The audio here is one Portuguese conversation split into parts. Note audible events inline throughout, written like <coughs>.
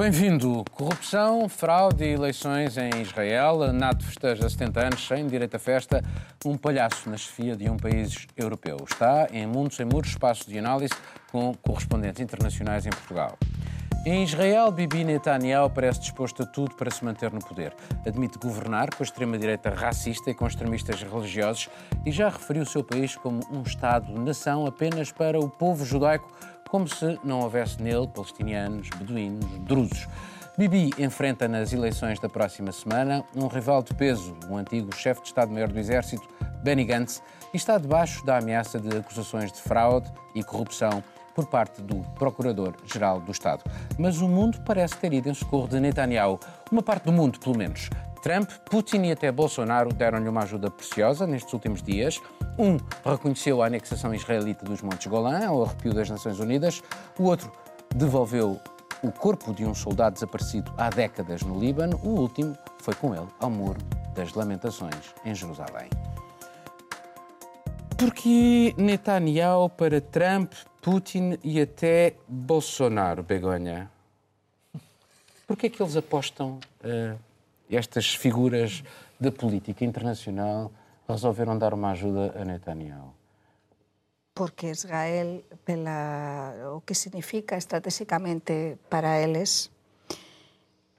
Bem-vindo. Corrupção, fraude e eleições em Israel. NATO festeja 70 anos sem direito a festa. Um palhaço na chefia de um país europeu. Está em Mundo Sem Muros, espaço de análise com correspondentes internacionais em Portugal. Em Israel, Bibi Netanyahu parece disposto a tudo para se manter no poder. Admite governar com a extrema-direita racista e com extremistas religiosos e já referiu o seu país como um Estado-nação apenas para o povo judaico, como se não houvesse nele palestinianos, beduínos, drusos. Bibi enfrenta nas eleições da próxima semana um rival de peso, o antigo chefe de Estado-Maior do Exército, Benny Gantz, e está debaixo da ameaça de acusações de fraude e corrupção por parte do Procurador-Geral do Estado. Mas o mundo parece ter ido em socorro de Netanyahu, uma parte do mundo, pelo menos. Trump, Putin e até Bolsonaro deram-lhe uma ajuda preciosa nestes últimos dias. Um reconheceu a anexação israelita dos Montes Golã ao arrepio das Nações Unidas, o outro devolveu o corpo de um soldado desaparecido há décadas no Líbano, o último foi com ele ao Muro das Lamentações, em Jerusalém. Porque Netanyahu para Trump, Putin e até Bolsonaro, Begonha? Porquê é que eles apostam, uh, estas figuras da política internacional, resolveram dar uma ajuda a Netanyahu? Porque Israel, pela, o que significa estrategicamente para eles,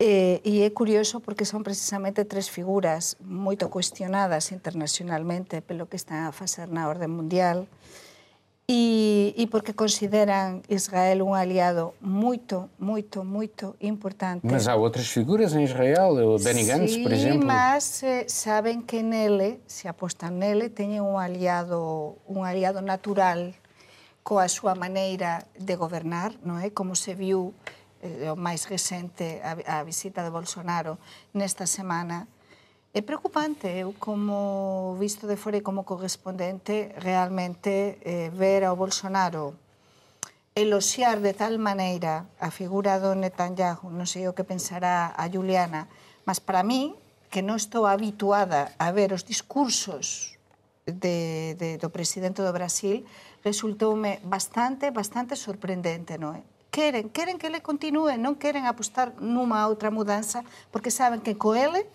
E, e é curioso porque son precisamente tres figuras moito cuestionadas internacionalmente pelo que están a facer na orde mundial e, e porque consideran Israel un aliado moito, moito, moito importante. Mas há outras figuras em Israel, o Benny Gantz, sí, por exemplo. mas eh, saben que nele, se apostan nele, teñen un aliado, un aliado natural coa súa maneira de gobernar, non é? Como se viu eh, o máis recente, a, a visita de Bolsonaro nesta semana, É preocupante, eu como visto de fora e como correspondente, realmente eh, ver ao Bolsonaro eloxiar de tal maneira a figura do Netanyahu, non sei o que pensará a Juliana, mas para mí, que non estou habituada a ver os discursos de, de, do presidente do Brasil, resultoume bastante, bastante sorprendente, non é? Queren, queren que ele continue, non queren apostar numa outra mudanza, porque saben que co ele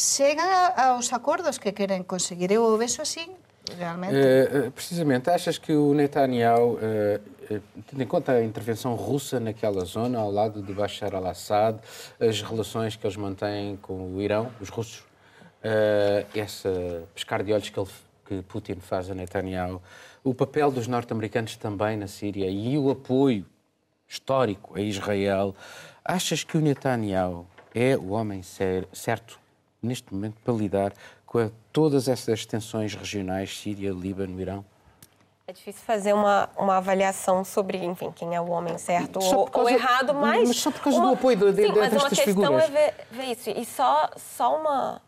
chegan aos acordos que queren conseguir. Eu o vexo así, realmente. Uh, precisamente, achas que o Netanyahu, uh, tendo em conta a intervenção russa naquela zona, ao lado de Bashar al-Assad, as relações que eles mantêm com o Irão, os russos, uh, essa pescar de olhos que, ele, que Putin faz a Netanyahu, o papel dos norte-americanos também na Síria e o apoio histórico a Israel, achas que o Netanyahu é o homem certo neste momento para lidar com todas essas tensões regionais, Síria, Líbano, Irão? É difícil fazer uma, uma avaliação sobre, enfim, quem é o homem certo ou, ou, errado, mas... Mas só por causa uma, do apoio de, de, sim, mas uma questão é ver, ver, isso. E só, só uma,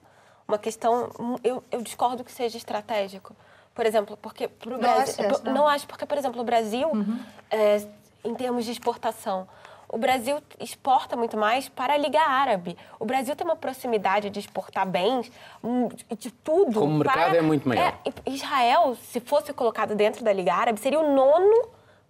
uma questão... Eu, eu discordo que seja estratégico. Por exemplo, porque pro Brasil... Não, não acho, porque, por exemplo, o Brasil... Uhum. É, em termos de exportação. O Brasil exporta muito mais para a Liga Árabe. O Brasil tem uma proximidade de exportar bens, hum, de tudo. Como o mercado para... é muito maior. É, Israel, se fosse colocado dentro da Liga Árabe, seria o nono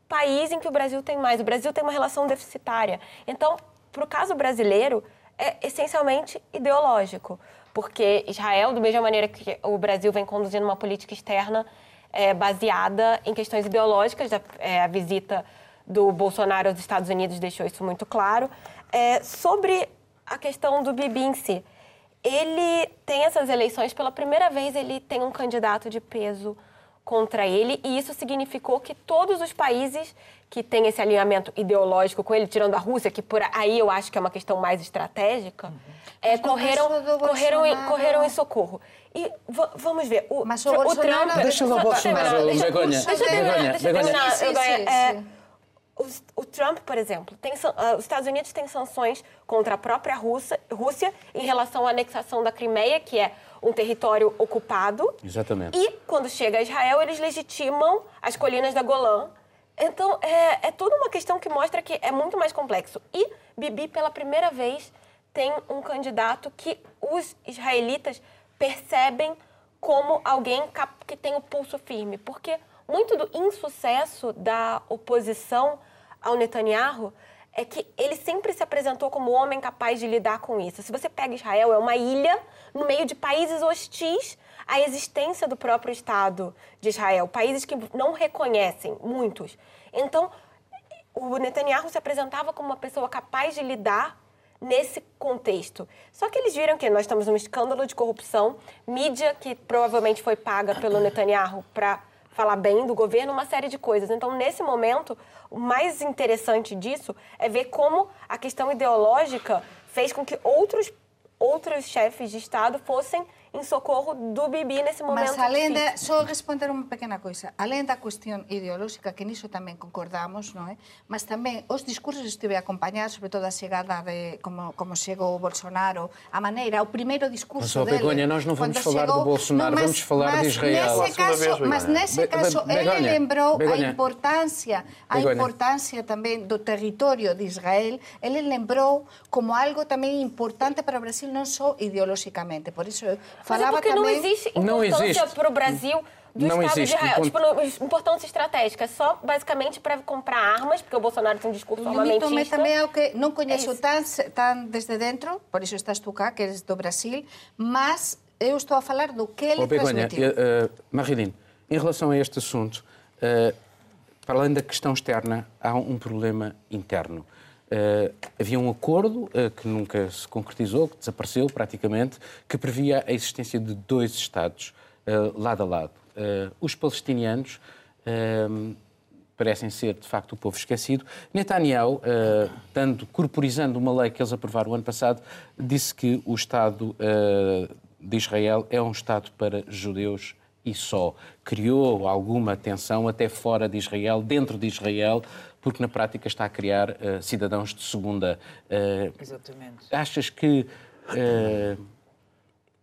país em que o Brasil tem mais. O Brasil tem uma relação deficitária. Então, para o caso brasileiro, é essencialmente ideológico. Porque Israel, da mesma maneira que o Brasil vem conduzindo uma política externa é, baseada em questões ideológicas, é, a visita do Bolsonaro aos Estados Unidos deixou isso muito claro. É, sobre a questão do Bibi em si, ele tem essas eleições, pela primeira vez ele tem um candidato de peso contra ele, e isso significou que todos os países que têm esse alinhamento ideológico com ele, tirando a Rússia, que por aí eu acho que é uma questão mais estratégica, uhum. é, correram, correram, em, correram em socorro. E vamos ver. O, Mas o, o Trump. Deixa o Bolsonaro, Begonha. Deixa eu terminar. Deixa eu terminar o Trump, por exemplo, tem, uh, os Estados Unidos têm sanções contra a própria Rússia, Rússia em relação à anexação da Crimeia, que é um território ocupado. Exatamente. E quando chega a Israel, eles legitimam as colinas da Golã. Então, é, é toda uma questão que mostra que é muito mais complexo. E Bibi, pela primeira vez, tem um candidato que os israelitas percebem como alguém que tem o pulso firme. Porque muito do insucesso da oposição ao Netanyahu é que ele sempre se apresentou como homem capaz de lidar com isso. Se você pega Israel, é uma ilha no meio de países hostis à existência do próprio Estado de Israel, países que não reconhecem, muitos. Então, o Netanyahu se apresentava como uma pessoa capaz de lidar nesse contexto. Só que eles viram que nós estamos num escândalo de corrupção, mídia que provavelmente foi paga pelo Netanyahu para falar bem do governo, uma série de coisas. Então, nesse momento, o mais interessante disso é ver como a questão ideológica fez com que outros, outros chefes de Estado fossem em socorro do Bibi nesse momento. Mas além de, só responder uma pequena coisa, além da questão ideológica, que nisso também concordamos, não é? Mas também os discursos estive a acompanhar, sobretudo a chegada de como como chegou o Bolsonaro, a maneira, o primeiro discurso mas, dele. Begonha, nós não vamos falar chegou, do Bolsonaro, não, mas, vamos falar de Israel. Nesse caso, mas nesse caso Be ele lembrou Begonha. a importância, a importância também do território de Israel. Ele lembrou como algo também importante para o Brasil, não só ideologicamente. Por isso Falava Mas é porque também... não existe importância para o Brasil do não Estado existe. de Israel. Tipo, importância estratégica, só basicamente para comprar armas, porque o Bolsonaro tem um discurso armamentista. também é o que não conheço é tão, tão desde dentro, por isso estás tu cá, que eres do Brasil, mas eu estou a falar do que ele oh, Begonha, transmitiu. Uh, Marilene, em relação a este assunto, uh, para além da questão externa, há um problema interno. Uh, havia um acordo uh, que nunca se concretizou, que desapareceu praticamente, que previa a existência de dois Estados uh, lado a lado. os palestinianos parecem ser, de facto, o povo esquecido. Netanyahu, dando, corporizando uma lei que eles aprovaram o ano passado, disse que o Estado de Israel é um Estado para judeus e só. Criou alguma tensão até fora de Israel, dentro de Israel, porque na prática está a criar uh, cidadãos de segunda. Uh, Exatamente. Achas que uh,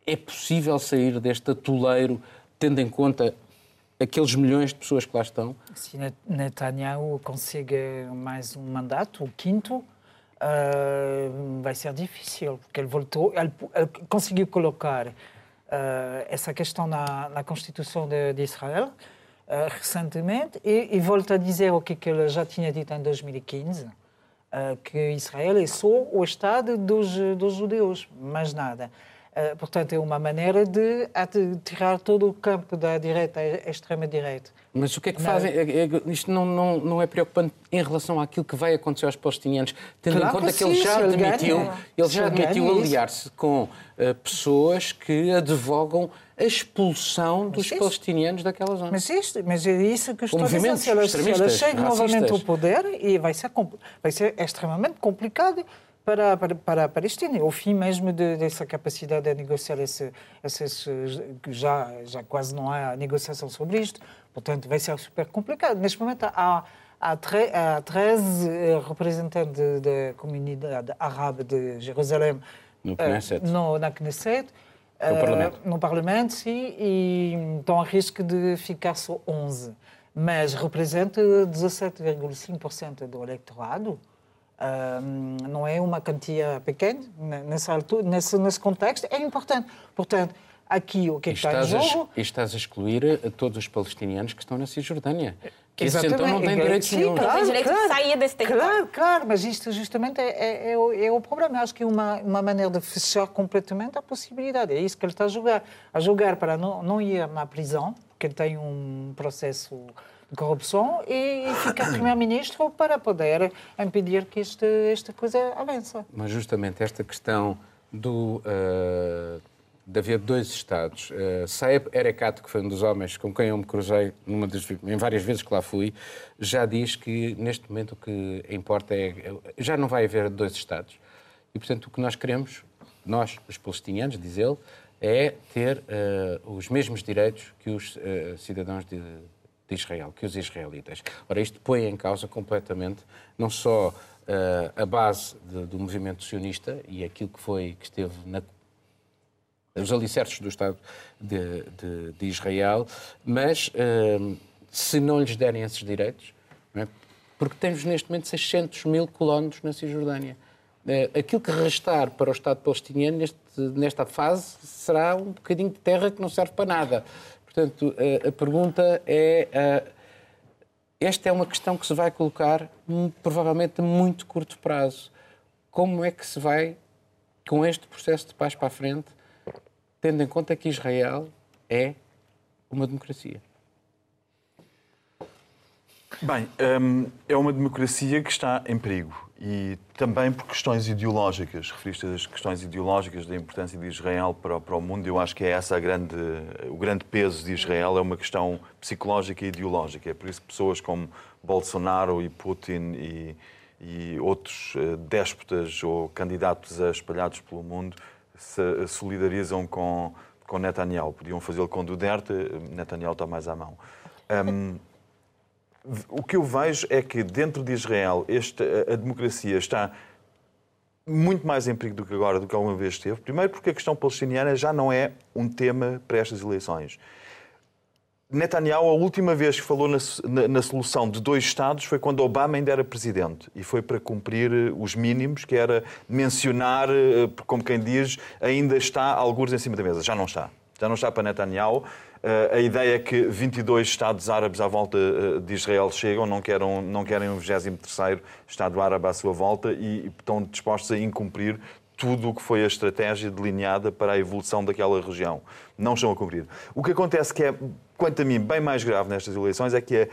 é possível sair deste atoleiro tendo em conta aqueles milhões de pessoas que lá estão? Se Netanyahu consegue mais um mandato, o quinto, vai ser difícil, porque ele voltou, ele, ele conseguiu colocar essa questão na, na Constituição de, de Israel uh, recentemente e, e volto a dizer o que, ele já tinha dito em 2015, uh, eh, que Israel é só o Estado dos, dos judeus, mais nada. Uh, portanto, é uma maneira de, de, tirar todo o campo da direita à extrema-direita. Mas o que é que fazem? É, é, isto não, não, não é preocupante em relação àquilo que vai acontecer aos palestinianos, tendo claro em conta que, ele já admitiu, ele já admitiu aliar-se com uh, pessoas que advogam a expulsão dos mas palestinianos daquela zona. Mas, isto, mas é isso que eu estou a dizer. Se ela, se ela chega novamente ao poder, e vai ser, vai ser extremamente complicado para, para, para a Palestina. O fim mesmo de, dessa capacidade de negociar esse, esses, já, já quase não há negociação sobre isto, portanto vai ser super complicado. Neste momento há, há, tre, há 13 eh, representantes da comunidade árabe de Jerusalém no Knesset. Uh, no, na Knesset no Parlamento. Uh, no Parlamento, sim, e estão a risco de ficar só 11. Mas representa 17,5% do eleitorado. Não é uma quantia pequena nessa altura, nesse, nesse contexto. É importante. Portanto, aqui o que, é que está em jogo... E estás a excluir a todos os palestinianos que estão na Cisjordânia. Que esses então não têm direitos nenhum. Claro, não direito claro, de sair desse território. Claro, claro, mas isto justamente é, é, é, o, é o problema. Acho que é uma, uma maneira de fechar completamente a possibilidade. É isso que ele está a jogar. A jogar para não, não ir na prisão, porque ele tem um processo de corrupção, e, ficar primeiro-ministro para poder impedir que este, esta coisa avance. Mas justamente esta questão do... Uh de haver dois Estados. Uh, Saeb Erekat, que foi um dos homens com quem eu me cruzei numa das, em várias vezes que lá fui, já diz que neste momento o que importa é. Já não vai haver dois Estados. E, portanto, o que nós queremos, nós, os palestinianos, diz ele, é ter uh, os mesmos direitos que os uh, cidadãos de, de, Israel, que os israelitas. Ora, isto põe em causa completamente não só a base de, do movimento sionista e aquilo que foi que esteve na os alicerces do Estado de, de, de Israel, mas uh, se não lhes derem esses direitos, é? porque temos neste momento 600 mil colonos na Cisjordânia. Uh, aquilo que restar para o Estado palestiniano neste, nesta fase será um bocadinho de terra que não serve para nada. Portanto, a pergunta é esta é uma questão que se vai colocar provavelmente a muito curto prazo. Como é que se vai, com este processo de paz para a frente, tendo em conta que Israel é uma democracia? Bem, hum, é uma democracia que está em perigo e também por questões ideológicas. Referiste às questões ideológicas da importância de Israel para, para o mundo. Eu acho que é essa a grande, o grande peso de Israel, é uma questão psicológica e ideológica. É por isso que pessoas como Bolsonaro e Putin e, e outros uh, déspotas ou candidatos a espalhados pelo mundo se solidarizam com, com Netanyahu. Podiam fazê-lo com Duterte, Netanyahu está mais à mão. Um, o que eu vejo é que dentro de Israel esta, a democracia está muito mais em perigo do que agora, do que alguma vez esteve. Primeiro porque a questão palestiniana já não é um tema para estas eleições. Netanyahu, a última vez que falou na, na, na, solução de dois Estados foi quando Obama ainda era presidente. E foi para cumprir eh, os mínimos, que era mencionar, eh, como quem diz, ainda está alguns em cima da mesa. Já não está. Já não está para Netanyahu. Eh, a ideia é que 22 Estados árabes à volta eh, de Israel chegam, não querem, não querem um 23º Estado árabe à sua volta e estão dispostos a incumprir tudo o que foi a estratégia delineada para a evolução daquela região. Não estão a cumprir. O que acontece que é, quanto a mim, bem mais grave nestas eleições é que é,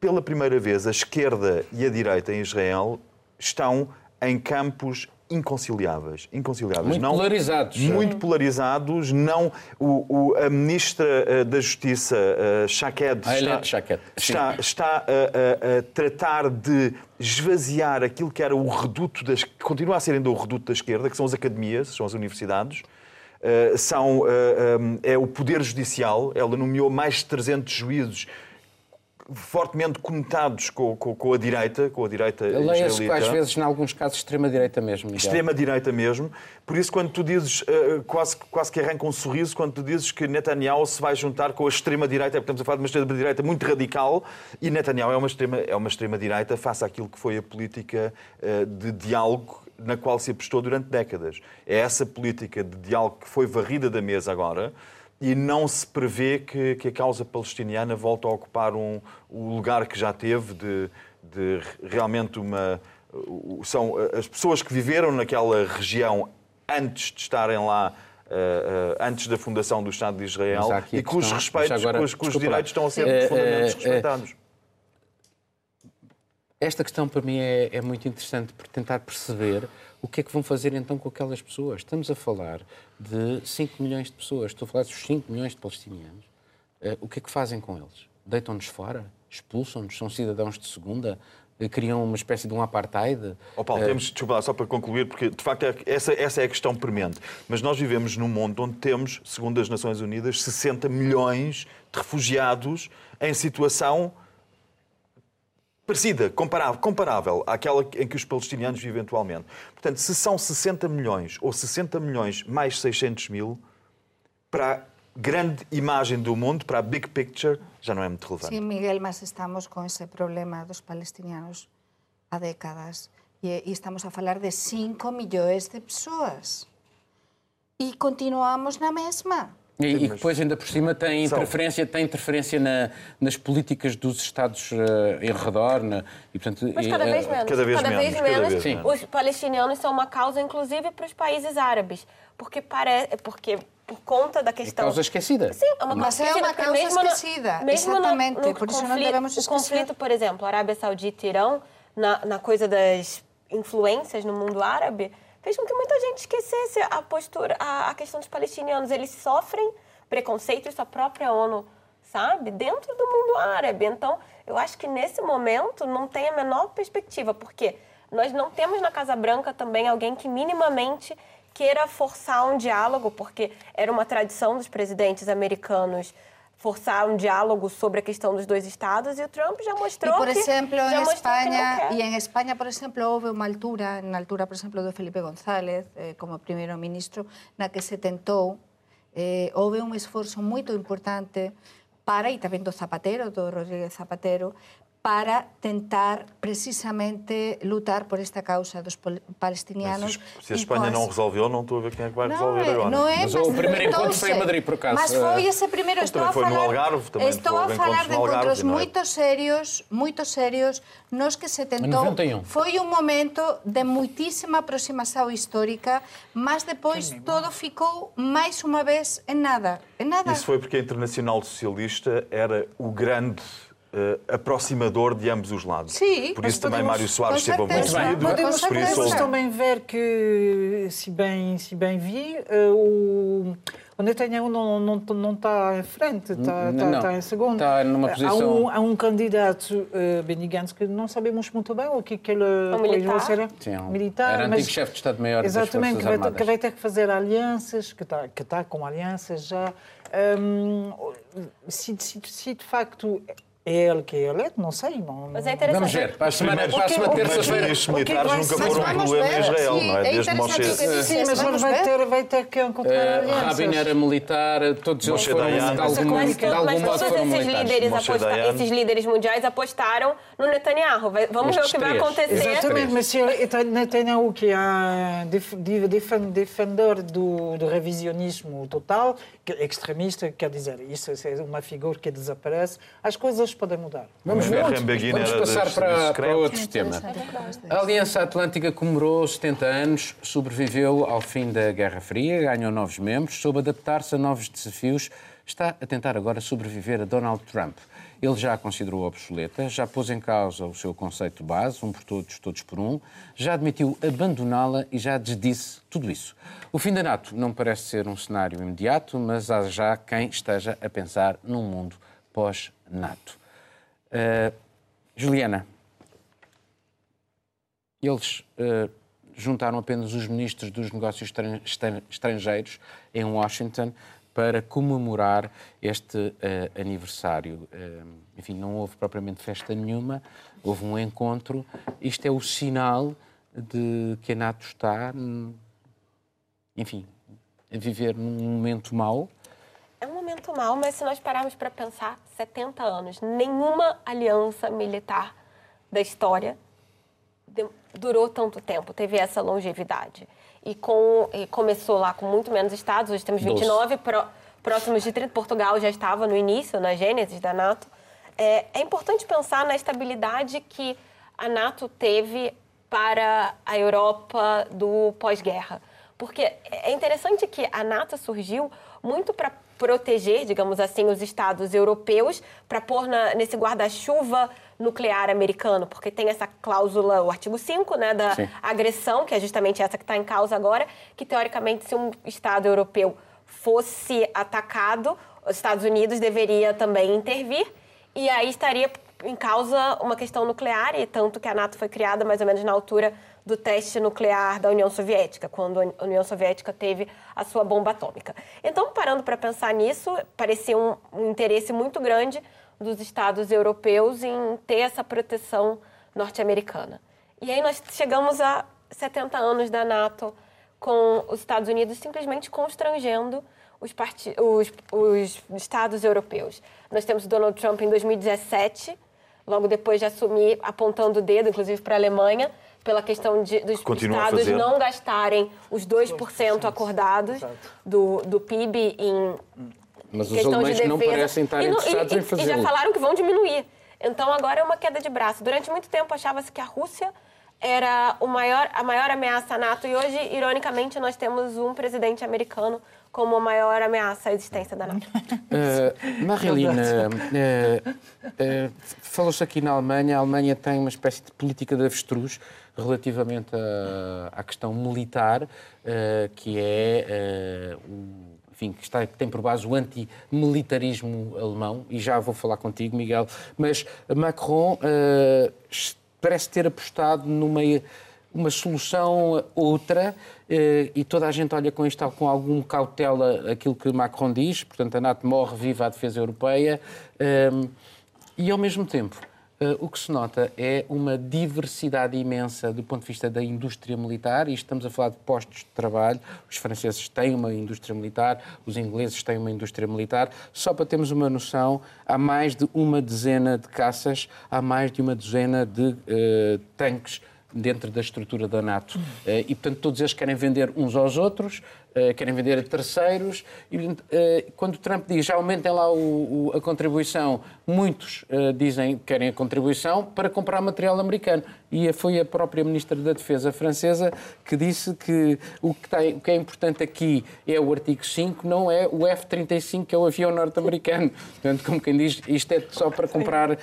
pela primeira vez, a esquerda e a direita em Israel estão em campos inconciliáveis. inconciliáveis. Muito não, polarizados. Muito polarizados. Não, o, o, a Ministra eh, da Justiça, uh, está, está, está a, a, a, tratar de esvaziar aquilo que era o reduto, das, que continua a ser ainda o reduto da esquerda, que são as academias, são as universidades. Uh, são, uh, um, é o Poder Judicial. Ela nomeou mais de 300 juízes fortemente conotados com, com, com, a direita, com a direita Leia-se às vezes, em alguns casos, extrema-direita mesmo. Extrema-direita mesmo. Por isso, quando tu dizes, uh, quase, quase que arranca um sorriso, quando tu dizes que Netanyahu se vai juntar com a extrema-direita, porque estamos a falar de uma extrema-direita muito radical, e Netanyahu é uma extrema-direita é uma extrema face àquilo que foi a política uh, de diálogo na qual se apostou durante décadas. É essa política de diálogo que foi varrida da mesa agora, e não se prevê que, que, a causa palestiniana volte a ocupar um, o lugar que já teve de, de realmente uma. São as pessoas que viveram naquela região antes de estarem lá Uh, uh, antes da fundação do Estado de Israel e cujos, respeitos, agora, cujos, cujos direitos estão a ser uh, profundamente respeitados. Esta questão para mim é, é, muito interessante por tentar perceber o que é que vão fazer então com aquelas pessoas. Estamos a falar de 5 milhões de pessoas, estou a falar dos 5 milhões de palestinianos. Uh, o que é que fazem com eles? Deitam-nos fora? Expulsam-nos? São cidadãos de segunda? Uh, criam uma espécie de um apartheid? Oh, Paulo, temos, desculpa, só para concluir, porque de facto é, essa, essa é a questão premente. Mas nós vivemos num mundo onde temos, segundo as Nações Unidas, 60 milhões de refugiados em situação parecida, comparável, comparável àquela em que os palestinianos vivem atualmente. Portanto, se são 60 milhões ou 60 milhões mais 600 mil, para a grande imagem do mundo, para a big picture, já não é muito relevante. Sim, Miguel, mas estamos com esse problema dos palestinianos há décadas e, e estamos a falar de 5 milhões de pessoas. E continuamos na mesma. E, e depois, ainda por cima, tem interferência, tem interferência na, nas políticas dos Estados uh, em redor. Na, e, portanto, Mas cada vez menos. Cada vez, cada menos, vez menos. Cada vez os palestinianos são uma causa, inclusive, para os países árabes. Porque, pare... porque por conta da questão... É causa esquecida. Sim, é uma Mas é uma causa mesmo esquecida. No, mesmo Exatamente. No, no por isso conflito, não devemos esquecer. O conflito, por exemplo, Arábia Saudita e Irão, na, na coisa das influências no mundo árabe fez com que muita gente esquecesse a postura, a, a questão dos palestinianos. Eles sofrem preconceito, isso a própria ONU sabe, dentro do mundo árabe. Então, eu acho que nesse momento não tem a menor perspectiva, porque nós não temos na Casa Branca também alguém que minimamente queira forçar um diálogo, porque era uma tradição dos presidentes americanos forçar um diálogo sobre a questão dos dois estados e o Trump já mostrou e por que exemplo em Espanha e em Espanha por exemplo houve uma altura na altura por exemplo do Felipe González eh, como primeiro ministro na que se tentou eh, houve un esforzo moito importante para, e tamén do Zapatero, do Rodríguez Zapatero, para tentar precisamente lutar por esta causa dos palestinianos. Se, se a Espanha não resolveu, não estou a ver quem é que vai não resolver é, agora. não é, Mas o primeiro encontro foi em. Madrid, por acaso. Mas foi esse primeiro. Estou também a foi no falar, Algarve, também estou a falar encontros de Algarve, encontros não é? muito sérios, muito sérios, nos que se tentou. 91. Foi um momento de muitíssima aproximação histórica, mas depois todo ficou mais uma vez em nada. Em nada. Isso foi porque a Internacional Socialista era o grande eh, aproximador de ambos os lados. Sim, por isso também podemos- Mário Soares esteve. Muito bem. Podemos, por isso também ver que, se bem, se bem vi, eh, o, o Netanyahu não, não, não está em frente, está, não. está, está em segundo. Está numa Há posição- um, há um candidato, uh, Benny Gantz, que não sabemos muito bem o que, que ele depois militar? vai ser. Sim, é um- militar. era mas- antigo chefe de Estado-Maior das Exatamente, Forças que vai, que vai ter que fazer alianças, que está, que está com alianças já. Hum, se, se, se de facto é ele que é eleito, não sei. Não, Mas é interessante. Vamos ver. Para a semana, para semana que- terça-feira. Primeiros o que é que militares vai nunca foram um problema em Israel, sim, não é? é Desde interessante Moshe. Sim, mas Vamos vai ver. ter, vai ter que encontrar Eh, alianças. Rabin era militar, todos eles foram, Dayan. de Mas algum, Mas, de algum modo todos foram esses militares. esses líderes mundiais apostaram no Netanyahu. Vamos ver o que vai acontecer. Exatamente, mas se ele Netanyahu, que é def- de- defen- defensor do, do revisionismo total, que é extremista, quer dizer, isso é uma figura que desaparece, as coisas podem mudar. Vamos ver. Vamos passar para, para outro tema. A Aliança Atlântica comemorou 70 anos, sobreviveu ao fim da Guerra Fria, ganhou novos membros, soube adaptar-se a novos desafios, está a tentar agora sobreviver a Donald Trump. Ele já a considerou obsoleta, já pôs em causa o seu conceito de base, um por todos, todos por um, já admitiu abandoná-la e já desdisse tudo isso. O fim da NATO não parece ser um cenário imediato, mas há já quem esteja a pensar num mundo pós-NATO. Uh, Juliana, eles uh, juntaram apenas os ministros dos negócios estran- estran- estrangeiros em Washington para comemorar este uh, aniversário. Enfim, não houve propriamente festa nenhuma, houve um encontro. Isto é o sinal de que a NATO está, hum, enfim, a viver num momento mau. É um momento mau, mas se nós pararmos para pensar, 70 anos, nenhuma aliança militar da história durou tanto tempo, teve essa longevidade. E, com, e começou lá com muito menos estados, hoje temos 29, pró- próximos de 30. Portugal já estava no início, na gênese da NATO. É, é importante pensar na estabilidade que a NATO teve para a Europa do pós-guerra. Porque é interessante que a NATO surgiu muito para proteger, digamos assim, os estados europeus, para pôr na- nesse guarda-chuva nuclear americano, porque tem essa cláusula, o artigo 5, né, da Sim. agressão, que é justamente essa que está em causa agora, que teoricamente, se um estado europeu fosse atacado, os Estados Unidos deveria também intervir, e aí estaria em causa uma questão nuclear, e tanto que a NATO foi criada mais ou menos na altura do teste nuclear da União Soviética, quando a União Soviética teve a sua bomba atômica. Então, parando para pensar nisso, parecia um, um interesse muito grande dos Estados europeus em ter essa proteção norte-americana. E aí nós chegamos a 70 anos da NATO, com os Estados Unidos simplesmente constrangendo os, os- os estados europeus. Nós temos Donald Trump em 2017, logo depois de assumir, apontando o dedo, inclusive para a Alemanha, pela questão de, dos Continua estados fazer. não gastarem os 2% acordados do, do PIB em Mas os questão de alemães defesa. não parecem estar E interessados e, em e- fazê-lo. E já falaram que vão diminuir. Então agora é uma queda de braço. Durante muito tempo achava-se que a Rússia era o maior, a maior ameaça à NATO e hoje, ironicamente, nós temos um presidente americano como a maior ameaça à existência da NATO. Uh, <laughs> Marilina, uh, uh, falou-se aqui na Alemanha, a Alemanha tem uma espécie de política de avestruz relativamente a- à questão militar, uh, que é uh, o- enfim, que, está, que tem por base o antimilitarismo alemão, e já vou falar contigo, Miguel, mas Macron uh, parece ter apostado numa uma solução outra eh, e toda a gente olha com isto com algum cautela aquilo que Macron diz, portanto a NATO morre, viva a defesa europeia eh, e ao mesmo tempo Uh, o que se nota é uma diversidade imensa do ponto de vista da indústria militar, e estamos a falar de postos de trabalho. Os franceses têm uma indústria militar, os ingleses têm uma indústria militar. Só para termos uma noção, há mais de uma dezena de caças, há mais de uma dezena de uh, tanques dentro da estrutura da NATO. Eh, e, portanto, todos eles querem vender uns aos outros, eh, querem vender a terceiros. E, eh, quando Trump diz já aumentem lá o, o, a contribuição, muitos dizem que querem a contribuição para comprar material americano. E foi a própria Ministra da Defesa francesa que disse que o que, tem, o que é importante aqui é o artigo 5, não é o F-35, que é o avião norte-americano. <laughs> Portanto, como quem diz, isto é só para comprar uh,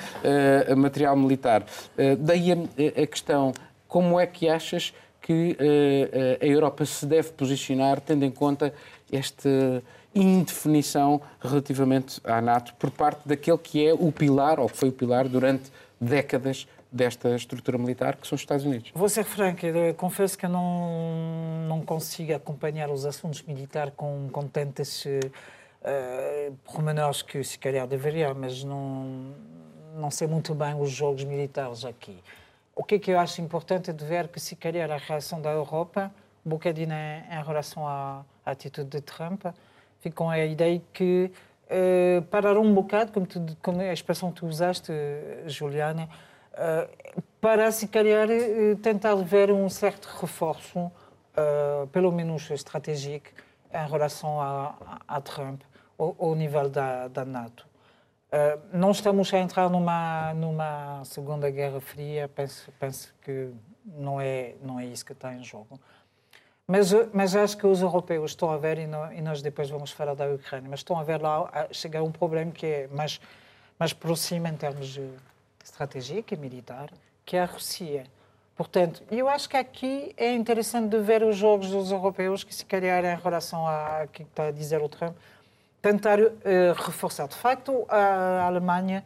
material militar. Uh, daí a, a questão como é que achas que uh, a Europa se deve posicionar, tendo em conta esta indefinição relativamente à NATO por parte daquele que é o pilar, ou que foi o pilar durante décadas desta estrutura militar, que são os Estados Unidos. Vou ser franco, confesso que eu não, não consigo acompanhar os assuntos militares com, com tantas uh, pormenores que se calhar deveria, mas não, não sei muito bem os jogos militares aqui. O que é que eu acho importante de ver que, se calhar, a reação da Europa, um bocadinho em, em relação à, à, atitude de Trump, fica com a ideia que uh, parar um bocado, como, tu, como a expressão que tu usaste, Juliana, uh, para, se calhar, uh, tentar ver um certo reforço, pelo menos estratégico, em relação a, a, a Trump, ao, ao, nível da, da NATO. Uh, não estamos a entrar numa, numa Segunda Guerra Fria, penso, penso que não é, não é isso que está em jogo. Mas, mas acho que os europeus estão a ver, e, não, e nós depois vamos falar da Ucrânia, mas estão a ver lá a chegar um problema que é mais, mais próximo em termos de estratégia e militar, que é a Rússia. Portanto, eu acho que aqui é interessante de ver os jogos dos europeus, que se calhar em relação a que está a dizer o Trump, tentar uh, reforçar. De facto, a Alemanha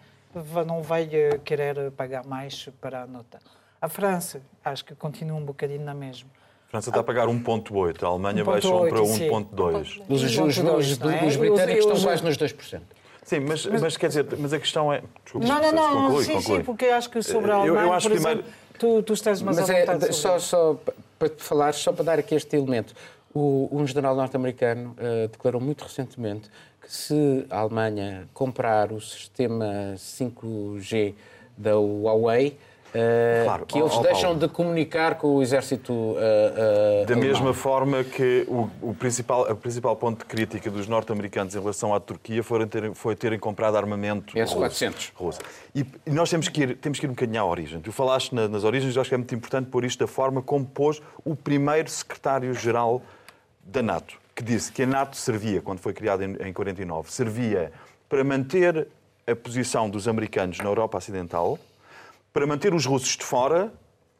não vai uh, querer pagar mais para a nota. A França, acho que continua um bocadinho na mesma. A França está a pagar 1,8, a Alemanha 1. baixou 8, para 1,2. Os, os, os, os, britânicos estão quase nos 2%. Sim, mas, mas, mas, quer dizer, mas a questão é. Desculpa, não, não, não, conclui, sim, conclui. sim, porque acho que sobre a Alemanha, eu, eu acho por primeiro... exemplo, tu, tu estás mais mas à vontade é, só, só para te falar, só para dar aqui este elemento. O, um general norte-americano uh, declarou muito recentemente se a Alemanha comprar o sistema 5G da Huawei, Uh, claro, que eles deixam de comunicar com o exército uh, uh, Da mesma forma que o, o, principal, a principal ponto de crítica dos norte-americanos em relação à Turquia foi terem, foi terem comprado armamento S-400. russo. E, e, nós temos que, ir, temos que ir um bocadinho à origem. Tu falaste na, nas origens, eu acho que é muito importante pôr isto da forma como pôs o primeiro secretário-geral da NATO que disse que a NATO servia, quando foi criada em, em 49, servia para manter a posição dos americanos na Europa Ocidental, para manter os russos de fora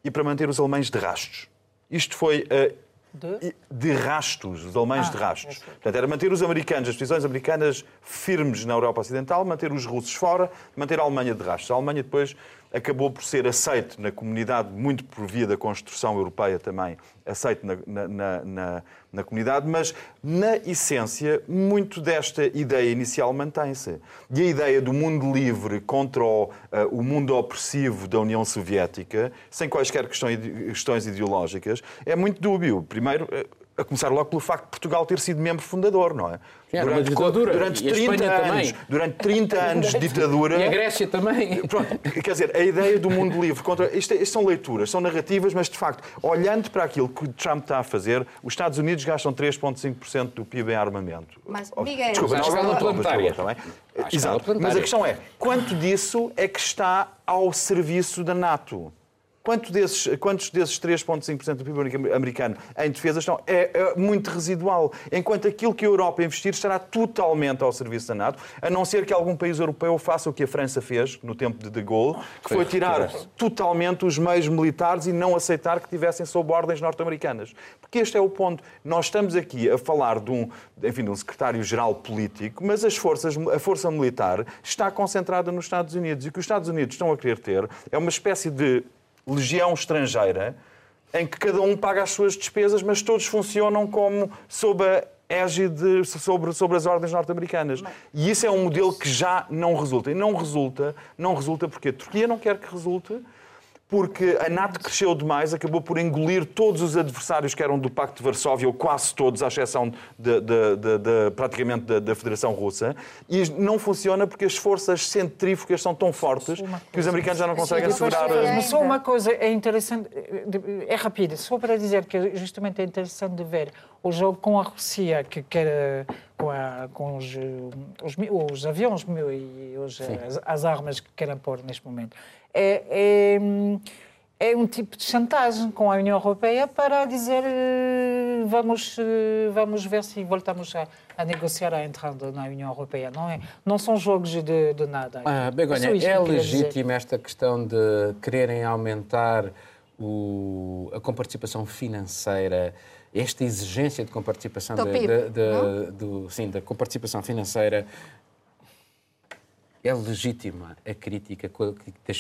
e para manter os alemães de rastos. Isto foi uh, de? de rastos, os alemães ah, de rastos. Portanto, era manter os americanos, as posições americanas firmes na Europa Ocidental, manter os russos fora, manter a Alemanha de rastos. A Alemanha depois acabou por ser aceito na comunidade, muito por via da construção europeia também, aceito na, na, na, na comunidade, mas na essência, muito desta ideia inicial mantém-se. E a ideia do mundo livre contra o, uh, o mundo opressivo da União Soviética, sem quaisquer questões, ideológicas, é muito dúbio. Primeiro, uh, a começar logo pelo facto de Portugal ter sido membro fundador, não é? durante, durante 30 anos, durante 30 <laughs> anos de ditadura. E a Grécia também. Pronto, quer dizer, a ideia do mundo livre contra. Isto, isto são leituras, são narrativas, mas de facto, olhando para aquilo que o Trump está a fazer, os Estados Unidos gastam 3,5% do PIB em armamento. Mas, Miguel, desculpa, não, escala planetária. Exato. Mas a questão é, quanto disso é que está ao serviço da NATO? Quanto desses, quantos desses 3,5% do PIB americano em defesa estão? É, é, muito residual. Enquanto aquilo que a Europa investir estará totalmente ao serviço da NATO, a não ser que algum país europeu faça o que a França fez no tempo de De Gaulle, que foi tirar totalmente os meios militares e não aceitar que tivessem sob ordens norte-americanas. Porque este é o ponto. Nós estamos aqui a falar de um, enfim, de um secretário-geral político, mas as forças, a força militar está concentrada nos Estados Unidos. E o que os Estados Unidos estão a querer ter é uma espécie de legião estrangeira em que cada um paga as suas despesas, mas todos funcionam como sob a égide sobre, sobre as ordens norte-americanas. E isso é um modelo que já não resulta. E não resulta, não resulta porque a Turquia não quer que resulte, porque a NATO cresceu demais, acabou por engolir todos os adversários que eram do Pacto de Varsóvia, ou quase todos, à exceção de, de, de, de praticamente da, da, Federação Russa, e não funciona porque as forças centrífugas são tão fortes que os americanos já não conseguem assegurar... Mas só uma coisa é interessante, é rápido, só para dizer que justamente é interessante de ver o jogo com a Rússia, que quer com, a, com os, os, os, aviões e os, as, as armas que querem pôr neste momento é, é, é, um tipo de chantagem com a União Europeia para dizer eh, vamos, eh, vamos ver se voltamos a, a negociar a entrada na União Europeia. Não, é, não são jogos de, de nada. Ah, Begonha, é, legítima esta questão de quererem aumentar o, a comparticipação financeira esta exigência de comparticipação do, de, de, de, do, sim, da comparticipação financeira é legítima a crítica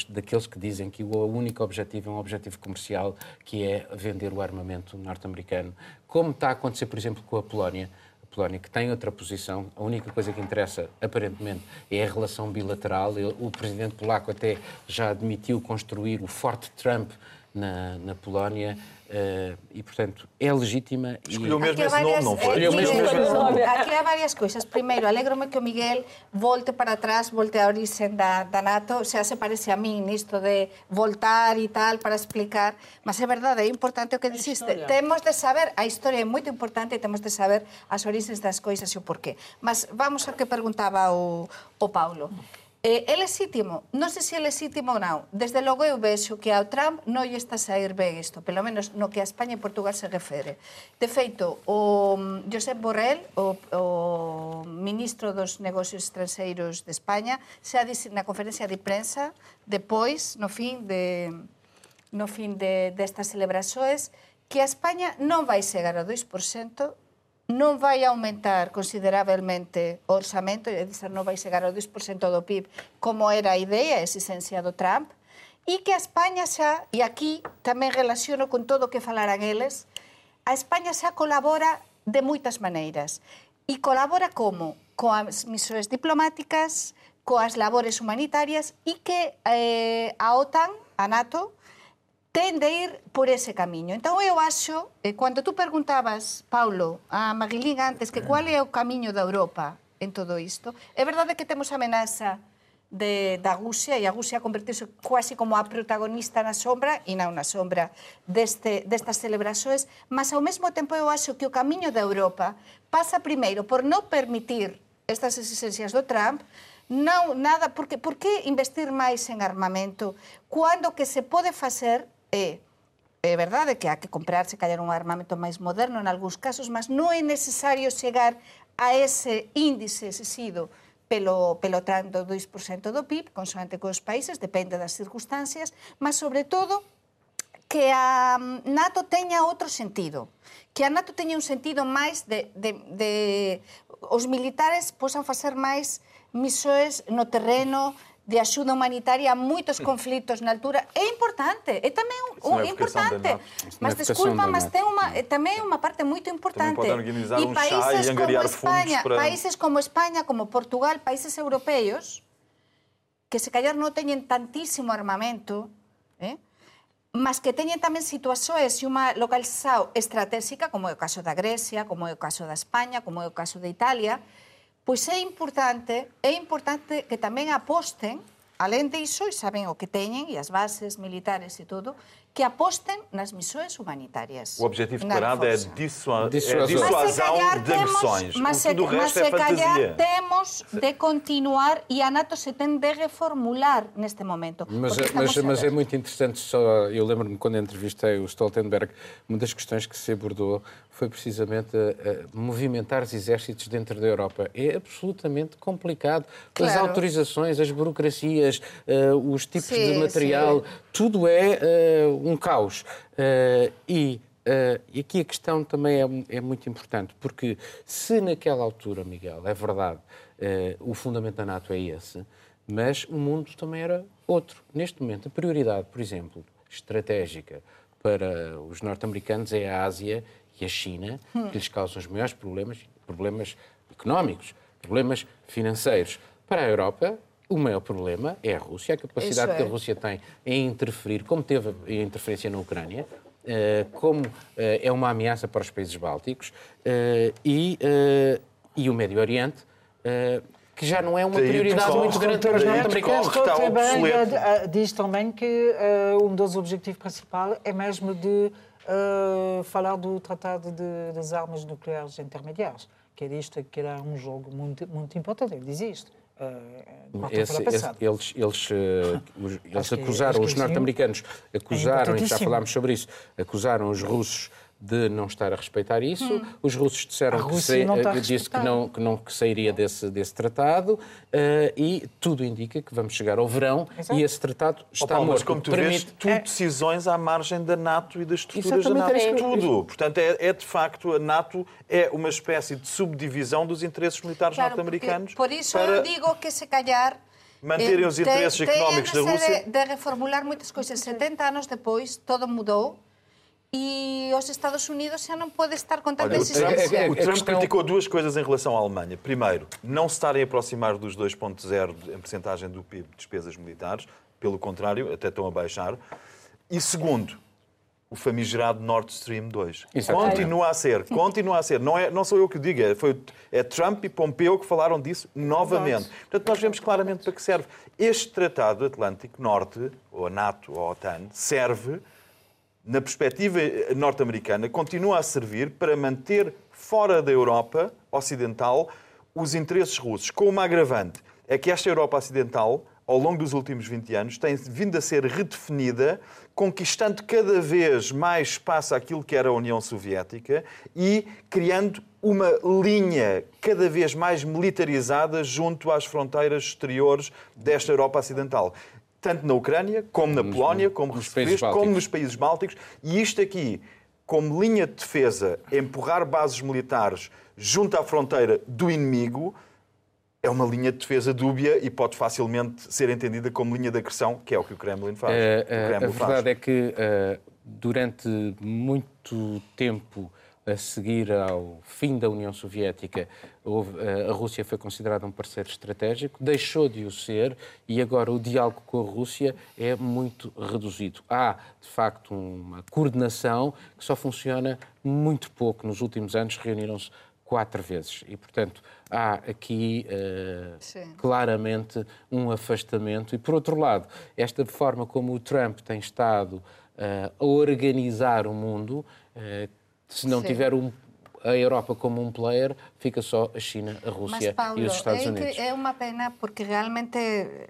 daqueles que dizem que o único objetivo é um objetivo comercial, que é vender o armamento norte-americano, como está a acontecer, por exemplo, com a Polónia. A Polónia, que tem outra posição, a única coisa que interessa, aparentemente, é a relação bilateral. O presidente polaco até já admitiu construir o Forte Trump na, na Polónia. Uh, e, portanto, é legítima. Escolheu e... mesmo esse nome, não foi? Escolheu mesmo esse nome. <laughs> Aqui há várias coisas. Primeiro, alegro-me que o Miguel volte para trás, volte a origem da, da NATO. Xa se parece a mim nisto de voltar e tal para explicar. Mas é verdade, é importante o que dixiste. Temos de saber, a historia é moito importante e temos de saber as origens das coisas e o porqué. Mas vamos ao que perguntaba o, o Paulo. Eh, é exítimo, non sei se é exítimo ou non. Desde logo eu vexo que ao Trump non lle está a sair ben isto, pelo menos no que a España e Portugal se refere. De feito, o mm, Josep Borrell, o, o ministro dos negocios estranxeiros de España, xa dixi na conferencia de prensa, depois, no fin de no fin de destas de celebraxoes, que a España non vai chegar ao 2% non vai aumentar considerablemente o orçamento, é dizer, non vai chegar ao 10% do PIB, como era a idea e a do Trump, e que a España xa, e aquí tamén relaciono con todo o que falaran eles, a España xa colabora de moitas maneiras. E colabora como? Coas misións diplomáticas, coas labores humanitarias e que eh, a OTAN, a NATO, ten de ir por ese camiño. Entón, eu acho, eh, cando tú preguntabas, Paulo, a Maguilín antes, que cual é o camiño da Europa en todo isto, é verdade que temos a amenaza de, da Gusia e a Gusia convertirse quase como a protagonista na sombra e non na sombra deste, destas celebrações, mas ao mesmo tempo eu acho que o camiño da Europa pasa primeiro por non permitir estas exigencias do Trump, non nada, porque por que investir máis en armamento cando que se pode facer é é verdade que há que comprarse callar un armamento máis moderno en algúns casos, mas non é necesario chegar a ese índice exigido pelo, pelo tanto 2% do PIB, consoante cos países, depende das circunstancias, mas sobre todo que a NATO teña outro sentido, que a NATO teña un sentido máis de, de, de os militares posan facer máis misoes no terreno, de axuda humanitaria a moitos conflitos na altura é importante, é tamén un, é importante. Mas desculpa, mas ten é tamén unha parte moito importante. E um países e como España, para... países como España, como Portugal, países europeos que se callar non teñen tantísimo armamento, eh? mas que teñen tamén situacións e unha localización estratégica, como é o caso da Grecia, como é o caso da España, como é o caso de Italia, pois é importante, é importante que tamén aposten alén de iso, e saben o que teñen, e as bases militares e todo, que aposten nas missões humanitárias. O objetivo declarado é, dissuasão, é dissuasão de missões. Mas se, o mas se é calhar temos de continuar e a NATO se tem de reformular neste momento. Mas, mas, mas é muito interessante, só, eu lembro-me quando entrevistei o Stoltenberg, uma das questões que se abordou foi precisamente a, a movimentar os exércitos dentro da Europa. É absolutamente complicado. Claro. As autorizações, as burocracias, uh, os tipos sim, de material, sim. Tudo é uh, um caos. Uh, e Uh, e aqui a questão também é, é, muito importante, porque se naquela altura, Miguel, é verdade, o fundamento da NATO é esse, mas o mundo também era outro. Neste momento, a prioridade, por exemplo, estratégica para os norte-americanos é a Ásia e a China, que lhes causam os maiores problemas, problemas económicos, problemas financeiros. Para a Europa, o maior problema é a Rússia, a capacidade Isso que a é. Rússia tem em interferir, como teve a interferência na Ucrânia, eh, como eh, é uma ameaça para os países bálticos eh, e, e o Médio Oriente, que já não é uma prioridade muito grande para os norte-americanos. eh, diz também que eh, um dos objetivos principais é mesmo de eh, falar do Tratado de, das Armas Nucleares Intermediárias, que é isto que era um jogo muito, muito importante. Ele diz isto. Quarta-feira Esse- esse- eles eles, <coughs> os, eles que- acusaram, que os norte-americanos acusaram, e já falámos sobre isso, acusaram os russos de não estar a respeitar isso. Os russos disseram que, Rússia não eh, disse que não, que não que sairia desse, desse tratado eh, e tudo indica que vamos chegar ao verão Exato. e esse tratado está Paulo, mas morto. como tu Permite- vês, tudo decisões à margem da NATO e das estruturas da Exatamente, NATO. é isso que- Tudo. Portanto, é, é de facto, a NATO é uma espécie de subdivisão dos interesses militares Claro, norte-americanos. Por isso para... eu digo que se callar Manterem os interesses te- económicos da Rússia. De, de reformular moitas cousas. 70 anos depois, todo mudou e os Estados Unidos xa non pode estar con tanta Olha, o exigencia. é- é- o Trump questão- criticou duas coisas em relação à Alemanha. Primeiro, não se estarem a aproximar dos 2,0 de- em percentagem do PIB de despesas militares. Pelo contrário, até estão a baixar. E segundo, o famigerado Nord Stream 2. Exatamente. Continua a ser, continua a ser. Não, é, não sou eu que digo, é, foi, é Trump e Pompeu que falaram disso novamente. Portanto, nós vemos claramente para que serve. Este Tratado Atlântico Norte, ou a NATO, ou a OTAN, serve na perspectiva norte-americana, continua a servir para manter fora da Europa Ocidental os interesses russos. Com uma agravante, é que esta Europa Ocidental, ao longo dos últimos 20 anos, tem vindo a ser redefinida, conquistando cada vez mais espaço àquilo que era a União Soviética e criando uma linha cada vez mais militarizada junto às fronteiras exteriores desta Europa Ocidental. Tanto na Ucrânia, como na Polónia, como nos países como bálticos. nos países bálticos. E isto aqui, como linha de defesa, empurrar bases militares junto à fronteira do inimigo, é uma linha de defesa dúbia e pode facilmente ser entendida como linha de agressão, que é o que o Kremlin faz. Eh, O eh, Kremlin a faz. verdade é que eh, durante muito tempo a seguir ao fim da União Soviética, eh, a Rússia foi considerada um parceiro estratégico, deixou de o ser e agora o diálogo com a Rússia é muito reduzido. Há, de facto, uma coordenação que só funciona muito pouco. Nos últimos anos reuniram-se quatro vezes e, portanto, há aqui Sim. claramente um afastamento. E, por outro lado, esta forma como o Trump tem estado eh, a organizar o mundo, eh, Se não Sim. tiver um a Europa como un player, fica só a China, a Rusia Mas, Paulo, e os Estados é, Unidos. É unha pena porque realmente,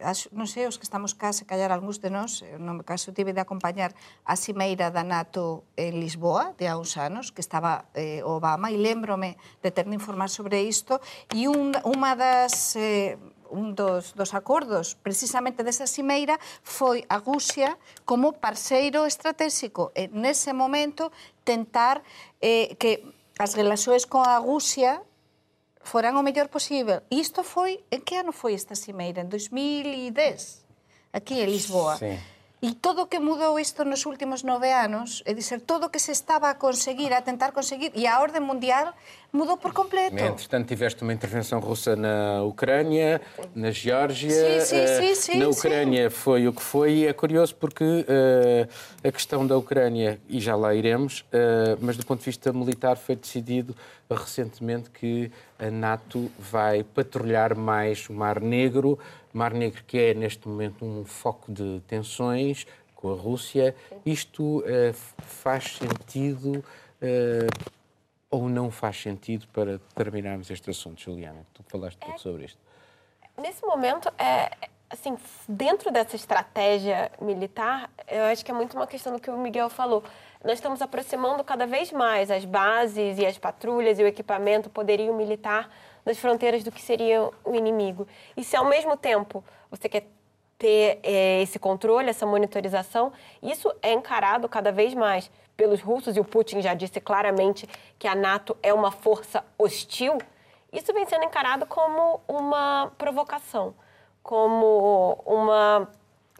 as, non sei, os que estamos cá, se callar algúns de nós, eh, no meu caso tive de acompañar a Cimeira da NATO en Lisboa, de há uns anos, que estaba eh, Obama, e lembrome de ter de informar sobre isto, e un, unha das... Eh, un dos, dos acordos precisamente desa cimeira foi a Rusia como parceiro estratégico e nese momento tentar eh, que as relaxoes con a Rusia foran o mellor posible. E isto foi, en que ano foi esta cimeira? En 2010, aquí en Lisboa. Sí. E todo o que mudou isto nos últimos nove anos, é dizer, todo o que se estaba a conseguir, a tentar conseguir, e a orden mundial mudou por completo. Entretanto, tiveste uma intervenção russa na Ucrânia, na Geórgia. Sim, sim, eh, sim, sim, na sim. Ucrânia foi o que foi e é curioso porque eh, a questão da Ucrânia, e já lá iremos, eh, mas do ponto de vista militar foi decidido recentemente que a NATO vai patrulhar mais o Mar Negro, Mar Negro que é neste momento um foco de tensões com a Rússia. Isto eh, faz sentido ou não faz sentido para terminarmos este assunto, Juliana? Tu falaste pouco sobre isto. Nesse momento, é, assim, dentro dessa estratégia militar, eu acho que é muito uma questão do que o Miguel falou. Nós estamos aproximando cada vez mais as bases e as patrulhas e o equipamento, o poderio militar das fronteiras do que seria o inimigo. E se ao mesmo tempo você quer ter eh, esse controle, essa monitorização, isso é encarado cada vez mais pelos russos, e o Putin já disse claramente que a NATO é uma força hostil, isso vem sendo encarado como uma provocação, como uma,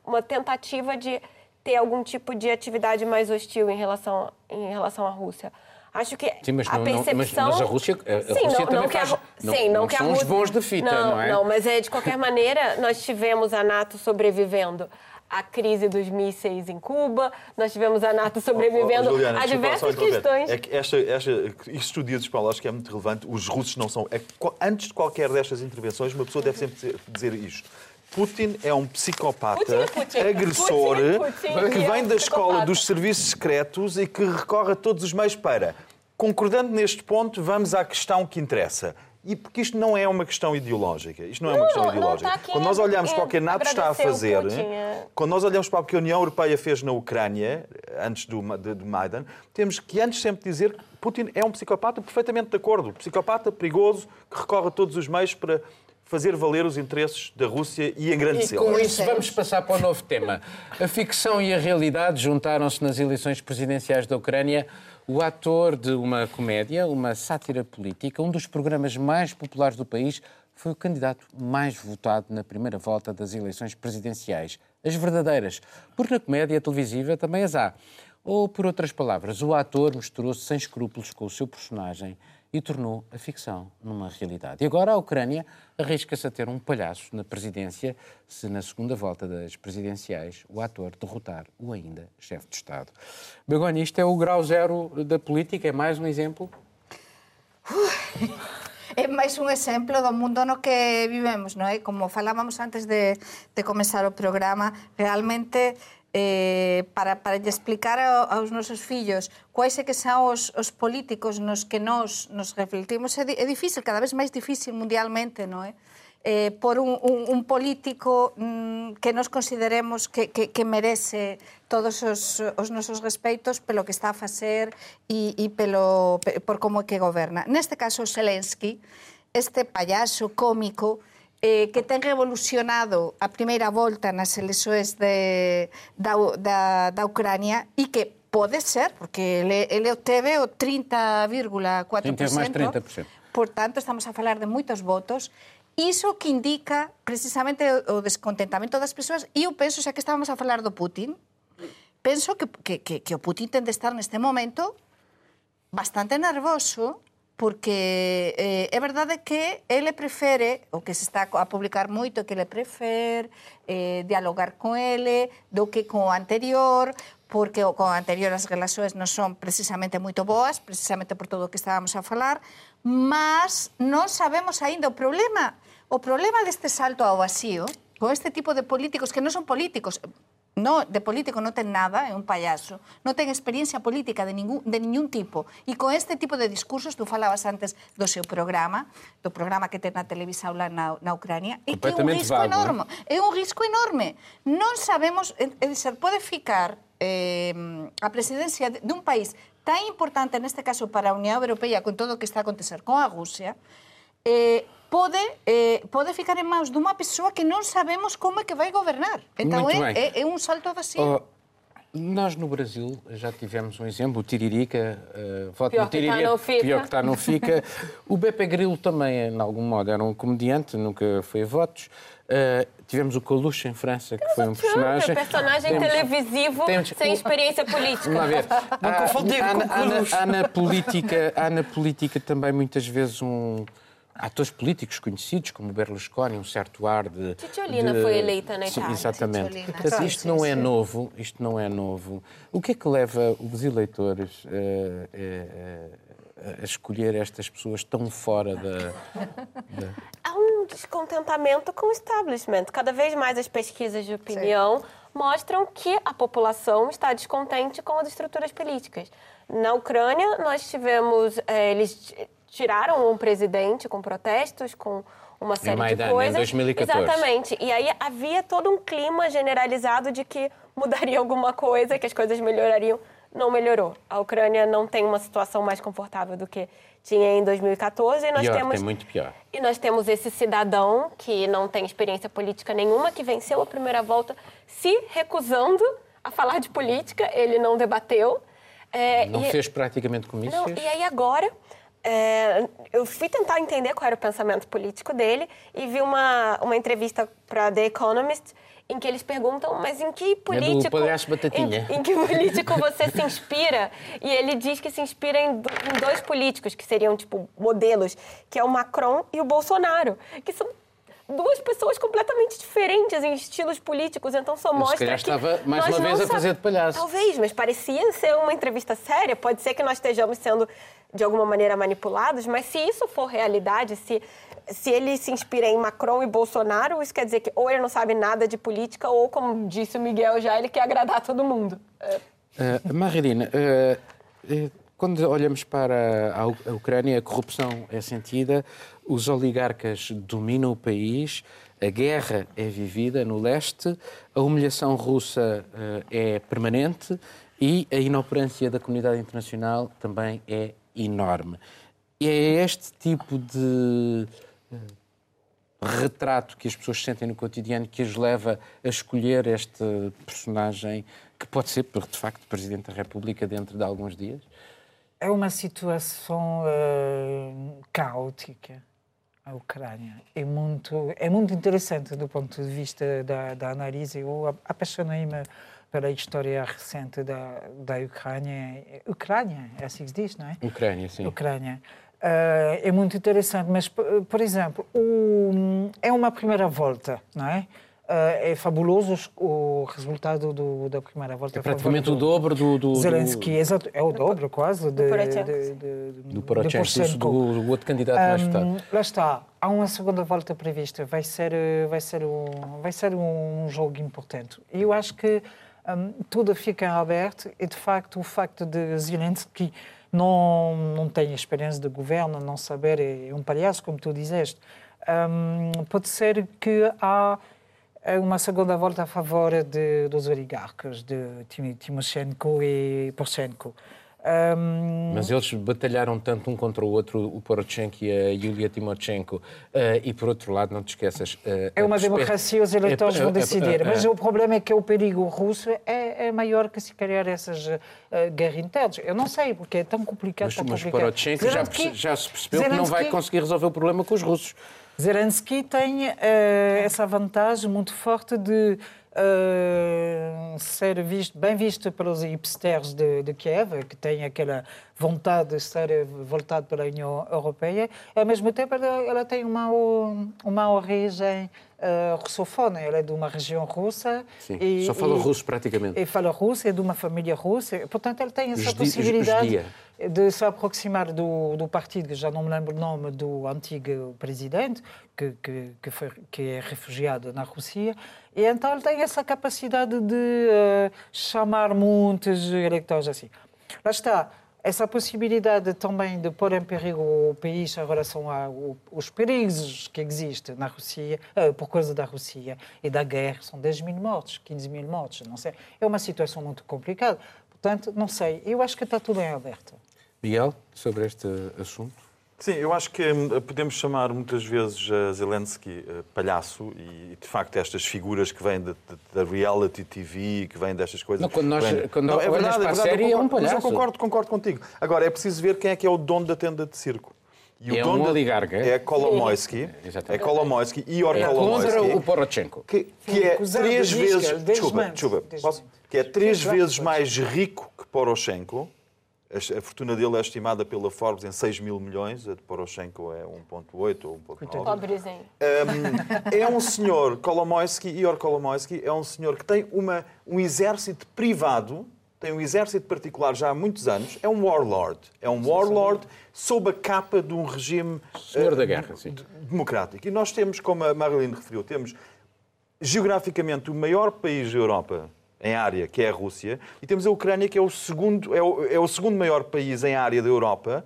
uma tentativa de ter algum tipo de atividade mais hostil em relação, em relação à Rússia. Acho que Sim, mas a não- não- mas- percepção... mas a Rússia- a- Sim, Rússia não, também não que a faz- não- Sim, não, não que a são os Rússia- bons de fita, não é? Não, mas é, de qualquer maneira, nós tivemos a NATO sobrevivendo à crise dos mísseis em Cuba, nós tivemos a NATO sobrevivendo Oh, oh, Juliana, a diversas questões. É que esta, esta, isto Paulo, acho que é muito relevante. Os russos não são. É antes de qualquer destas intervenções, uma pessoa deve sempre dizer, dizer isto. Putin é um psicopata, Putin é Putin. agressor, Putin é que é vem da escola psicopata. dos serviços secretos e que recorre a todos os meios para. Concordando neste ponto, vamos à questão que interessa. E porque isto não é uma questão ideológica. Isto não é uma Não, questão não, não ideológica. está aqui Quando nós em- olhamos para o que a NATO está a fazer, é. quando nós olhamos para o que a União Europeia fez na Ucrânia, antes do, de, de Maidan, temos que antes sempre dizer que Putin é um psicopata perfeitamente de acordo. Psicopata perigoso que recorre a todos os meios para fazer valer os interesses da Rússia e E engrandecê-los. com isso vamos passar para o novo tema. A ficção e a realidade juntaram-se nas eleições presidenciais da Ucrânia. O ator de uma comédia, uma sátira política, um dos programas mais populares do país, foi o candidato mais votado na primeira volta das eleições presidenciais. As verdadeiras, porque na comédia televisiva também as há. Ou, por outras palavras, o ator misturou-se sem escrúpulos com o seu personagem e tornou a ficção numa realidade. E agora a Ucrânia arrisca-se a ter um palhaço na presidência se na segunda volta das presidenciais o ator derrotar o ainda chefe de Estado. Begonha, isto é o grau zero da política, é mais um exemplo? <laughs> É máis un exemplo do mundo no que vivemos, non é? Como falábamos antes de, de comenzar o programa, realmente eh, para, para lle explicar ao, aos nosos fillos quais é que son os, os políticos nos que nós nos refletimos é, di, é difícil, cada vez máis difícil mundialmente, non é? eh, por un, un, un político mm, que nos consideremos que, que, que merece todos os, os nosos respeitos pelo que está a facer e, e pelo, por como é que goberna. Neste caso, Zelensky, este payaso cómico eh, que ten revolucionado a primeira volta nas eleições de, da, da, da Ucrania e que pode ser, porque ele, ele obteve o 30,4%. 30 máis 30%. Por tanto, estamos a falar de moitos votos. Iso que indica precisamente o descontentamento das persoas. E eu penso, xa que estábamos a falar do Putin, penso que, que, que, que o Putin ten de estar neste momento bastante nervoso porque eh, é verdade que ele prefere, o que se está a publicar moito, que ele prefere eh, dialogar con ele do que con o anterior, porque o con anterior as relacións non son precisamente moito boas, precisamente por todo o que estábamos a falar, mas non sabemos aínda o problema. O problema deste salto ao vacío, con este tipo de políticos que non son políticos, no, de político non ten nada, é un payaso, non ten experiencia política de ningún, de ningún tipo. E con este tipo de discursos, tú falabas antes do seu programa, do programa que ten na televisão lá na, na Ucrania, e que é un risco vago, enorme. É un risco enorme. Non sabemos, é é dizer, pode ficar eh, a presidencia de, de un país tan importante, neste caso para a Unión Europea, con todo o que está a acontecer con a Rusia, eh, pode, eh, pode ficar en mãos dunha persoa que non sabemos como é que vai gobernar. Então Muito é, bem. é, é um salto vacío. Oh, nós no Brasil já tivemos um exemplo, o Tiririca, uh, voto Pior no que tá, Tiririca, não fica. pior que está, não fica. O Beppe Grillo também, em algum modo, era um comediante, nunca foi a votos. Uh, tivemos o Coluche em França, que foi um personagem. personagem Temos- televisivo temos- sem o- experiência política. Vamos ver. Não confundir há, há há na política, há na política também muitas vezes um atores políticos conhecidos como Berlusconi, um certo ar de Cicciolina de- foi eleita na Sim, Itália. Exatamente. Portanto, Sim, isto sim, não é sim. novo, isto não é novo. O que é que leva os eleitores eh, eh, eh, a escolher estas pessoas tão fora da, da- há um descontentamento com o establishment. Cada vez mais as pesquisas de opinião mostram que a população está descontente com as estruturas políticas. Na Ucrânia, nós tivemos. eh, eles tiraram um presidente com protestos, com uma série Maidan, de em coisas. 2014. Exatamente. E aí havia todo um clima generalizado de que mudaria <laughs> alguma coisa, que as coisas melhorariam. Não melhorou. A Ucrânia não tem uma situação mais confortável do que tinha em 2014. E nós pior, temos tem muito pior. e nós temos esse cidadão que não tem experiência política nenhuma, que venceu a primeira volta se recusando a falar de política, ele não debateu. É, Não e- fez praticamente comícios. não, e aí agora, é, eu fui tentar entender qual era o pensamento político dele e vi uma, uma entrevista para The Economist em que eles perguntam, mas em que político. palhaço Batatinha. Em, em que político você se inspira? E ele diz que se inspira em, em dois políticos que seriam, tipo, modelos, que é o Macron e o Bolsonaro, que são duas pessoas completamente diferentes em estilos políticos, então só mostra que estava mais uma vez a fazer de palhaço. Talvez, mas parecia ser uma entrevista séria. Pode ser que nós estejamos sendo, de alguma maneira, manipulados, mas se isso for realidade, se, se ele se inspira em Macron e Bolsonaro, isso quer dizer que ou ele não sabe nada de política, ou, como disse o Miguel já, ele quer agradar todo mundo. Uh, Marilina, uh, quando olhamos para a Ucrânia, a corrupção é sentida, os oligarcas dominam o país, a guerra é vivida no leste, a humilhação russa uh, é permanente e a inoperância da comunidade internacional também é enorme. E é este tipo de retrato que as pessoas sentem no cotidiano que as leva a escolher este personagem que pode ser, de facto, Presidente da República dentro de alguns dias? É uma situação eh, caótica a Ucrânia. É muito, é muito interessante do ponto de vista da, da análise. Eu ap- apaixonei-me pela história recente da, da Ucrânia. Ucrânia, é assim que se diz, não é? Ucrânia, sim. Ucrânia. Eh, é muito interessante, mas, por exemplo, o- é uma primeira volta, não é? Eh, é fabuloso os- o resultado do, da primeira volta. É praticamente o do- dobro do, do, do, Zelensky, exato, é o dobro quase de, Poroshenko, de, sim. de, de, do Poroshenko, do, Poroshenko. do, do outro candidato mais votado. Lá está, há uma segunda volta prevista, vai ser, vai ser, um, vai ser um jogo importante. E eu acho que hum, tudo fica aberto e, de facto, o facto de Zelensky não, não ter experiência de governo, não saber, é um palhaço, como tu dizeste, hum, pode ser que há uma segunda volta a favor de, dos oligarcas, de Tim- Timoshenko e Poroshenko. Hum, Mas eles batalharam tanto um contra o outro, o Poroshenko e a Yulia Timoshenko. Eh, e, por outro lado, não te esqueças... eh, É uma perspe- democracia, os eleitores eh, vão eh, decidir. eh, Mas eh, o problema é que o perigo russo é, é maior que, se calhar, essas uh, guerras internas. Eu não sei, porque é tão complicado, Mas, tão mas complicado. Poroshenko já, Zelensky- já se percebeu que não vai Zelensky- conseguir resolver o problema com os russos. Zelensky tem eh, essa vantagem muito forte de eh, ser visto, bem visto pelos hipsters de, de Kiev, que têm aquela vontade de ser voltado pela União Europeia, ao mesmo tempo ela, ela tem uma, uma origem eh, russofona, ela é de uma região russa. Sim, e- só fala e- russo praticamente. e fala russo, é de uma família russa, portanto ele tem essa possibilidade. De se aproximar do, do partido, que já não me lembro o nome do antigo presidente, que, que, que, foi, que é refugiado na Rússia, e então ele tem essa capacidade de eh, chamar muitos eleitores assim. Lá está, essa possibilidade também de pôr em perigo o país em relação aos perigos que existem na Rússia, eh, por causa da Rússia e da guerra, são 10 mil mortos, 15 mil mortos, não sei. É uma situação muito complicada. Portanto, não sei, eu acho que está tudo em aberto. Miguel, sobre este assunto? Sim, eu acho que hum, podemos chamar muitas vezes a Zelensky eh, palhaço e, de facto, estas figuras que vêm da- reality TV, que vêm destas coisas. Não, quando nós- vêm- quando é olhas verdade, para a é verdade, série, eu é um concordo, mas palhaço. eu concordo, concordo contigo. Agora, é preciso ver quem é que é o dono da tenda de circo. E É o dono um da- oligarca. É Kolomoisky. Exatamente. É Kolomoisky, Igor É Kolomoisky. contra o Poroshenko. que, que Sim, é três vezes, desculpa, desculpa, que é três vezes mais rico que Poroshenko. A fortuna dele é estimada pela Forbes em 6 mil milhões, a de Poroshenko é 1,8 ou 1,9. Pobrezinho. Um, é um senhor, Kolomoisky, Igor Kolomoisky, é um senhor que tem uma, um exército privado, tem um exército particular já há muitos anos, é um warlord. É um warlord sob a capa de um regime Senhor da guerra, sim. de- democrático. E nós temos, como a Marilyn referiu, temos geograficamente o maior país da Europa em área, que é a Rússia, e temos a Ucrânia, que é o segundo, é o, é o segundo maior país em área da Europa.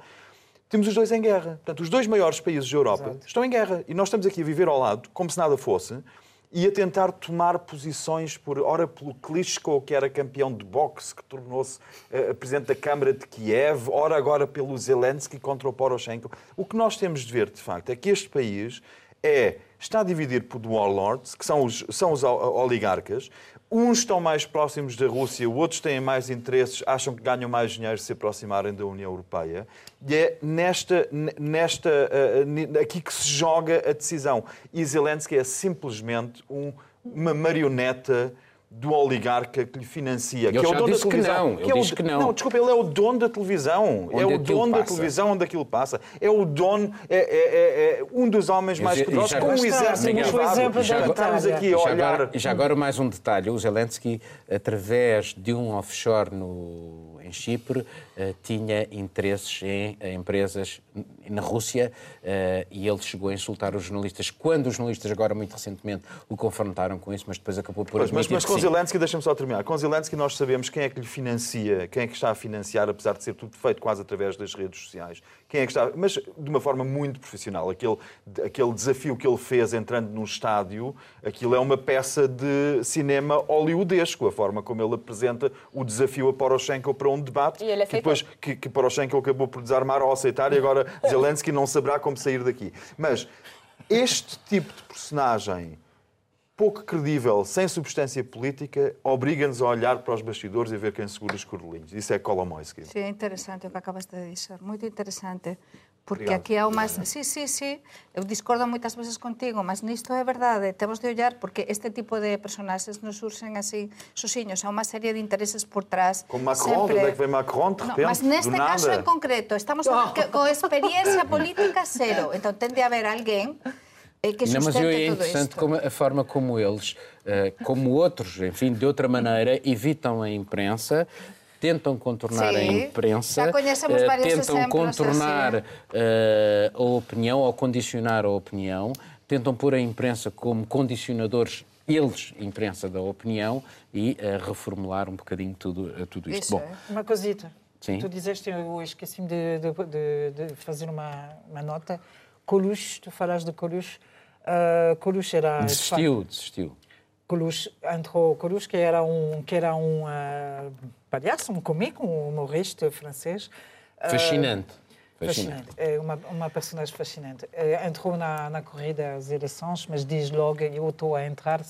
Temos os dois em guerra. Portanto, os dois maiores países da Europa estão em guerra. E nós estamos aqui a viver ao lado, como se nada fosse, e a tentar tomar posições por, ora pelo Klitschko, que era campeão de boxe, que tornou-se eh, presidente da Câmara de Kiev, ora agora pelo Zelensky contra o Poroshenko. O que nós temos de ver, de facto, é que este país é está dividido por warlords, que são os, são os oligarcas. Uns estão mais próximos da Rússia, outros têm mais interesses, acham que ganham mais dinheiro se aproximarem da União Europeia. E é nesta, nesta, uh, aqui que se joga a decisão. E Zelensky é simplesmente um, uma marioneta do oligarca que lhe financia, ele que é o dono da televisão. Não, ele é o, que não. Não, desculpa, ele é o dono da televisão. Onde é o dono passa. da televisão onde aquilo passa. É o dono, é, é, é, é um dos homens mais poderosos, já com um agora- exército da Já Estamos aqui a E já, olhar... agora, já agora mais um detalhe. O Zelensky, através de um offshore no, em Chipre, tinha interesses em, em empresas na Rússia eh, e ele chegou a insultar os jornalistas. Quando os jornalistas, agora muito recentemente, o confrontaram com isso, mas depois acabou por Pois, mas, mas com. Zelensky, deixa-me só terminar. Com Zelensky nós sabemos quem é que lhe financia, quem é que está a financiar, apesar de ser tudo feito quase através das redes sociais. Quem é que está, mas de uma forma muito profissional. Aquele, aquele desafio que ele fez entrando num estádio, aquilo é uma peça de cinema hollywoodesco, a forma como ele apresenta o desafio a Poroshenko para um debate E ele que aceitou. Depois que, que Poroshenko acabou por desarmar ao aceitar e agora <laughs> Zelensky não saberá como sair daqui. Mas este tipo de personagem pouco credível, sem substância política, obriga-nos a olhar para os bastidores e ver quem segura os cordelinhos. Isso é Kolomoisky. Sí, é interesante o que acabas de dizer, moito interesante. Porque Obrigado. aquí há umas... Sí, sí, sí, eu discordo moitas veces contigo, mas nisto é verdade, temos de ollar porque este tipo de personaxes non surxen así sosiños, há unha serie de intereses por trás. Como Macron, de onde é que vem Macron, de No, repente, mas neste caso nada? en concreto, estamos falando que, con experiencia política cero. <laughs> Entón, ten de haber alguén eh, que Não, mas eu, é interessante como a forma como eles, eh, como outros, enfim, de outra maneira, evitam a imprensa, tentam contornar a Sim, imprensa, já conhecemos eh, tentam contornar assim. eh, a opinião ou condicionar a opinião, tentam pôr a imprensa como condicionadores, eles, imprensa da opinião, e eh, reformular um bocadinho tudo, tudo isto. Isso Bom, é. Uma cosita. Sim. Tu dizeste, eu esqueci-me de, de- de- fazer uma, uma nota. Coluche, tu falaste de Coluche. Uh, Coluche era. de desistiu, desistiu. Coluche entrou. Coluche, que era um, que era um uh, palhaço, um comico, um humorista francês. uh, Fascinante. Fascinante. É uma, uma personagem fascinante. Eh, Entrou na, na corrida às eleições, mas diz logo: eu estou a entrar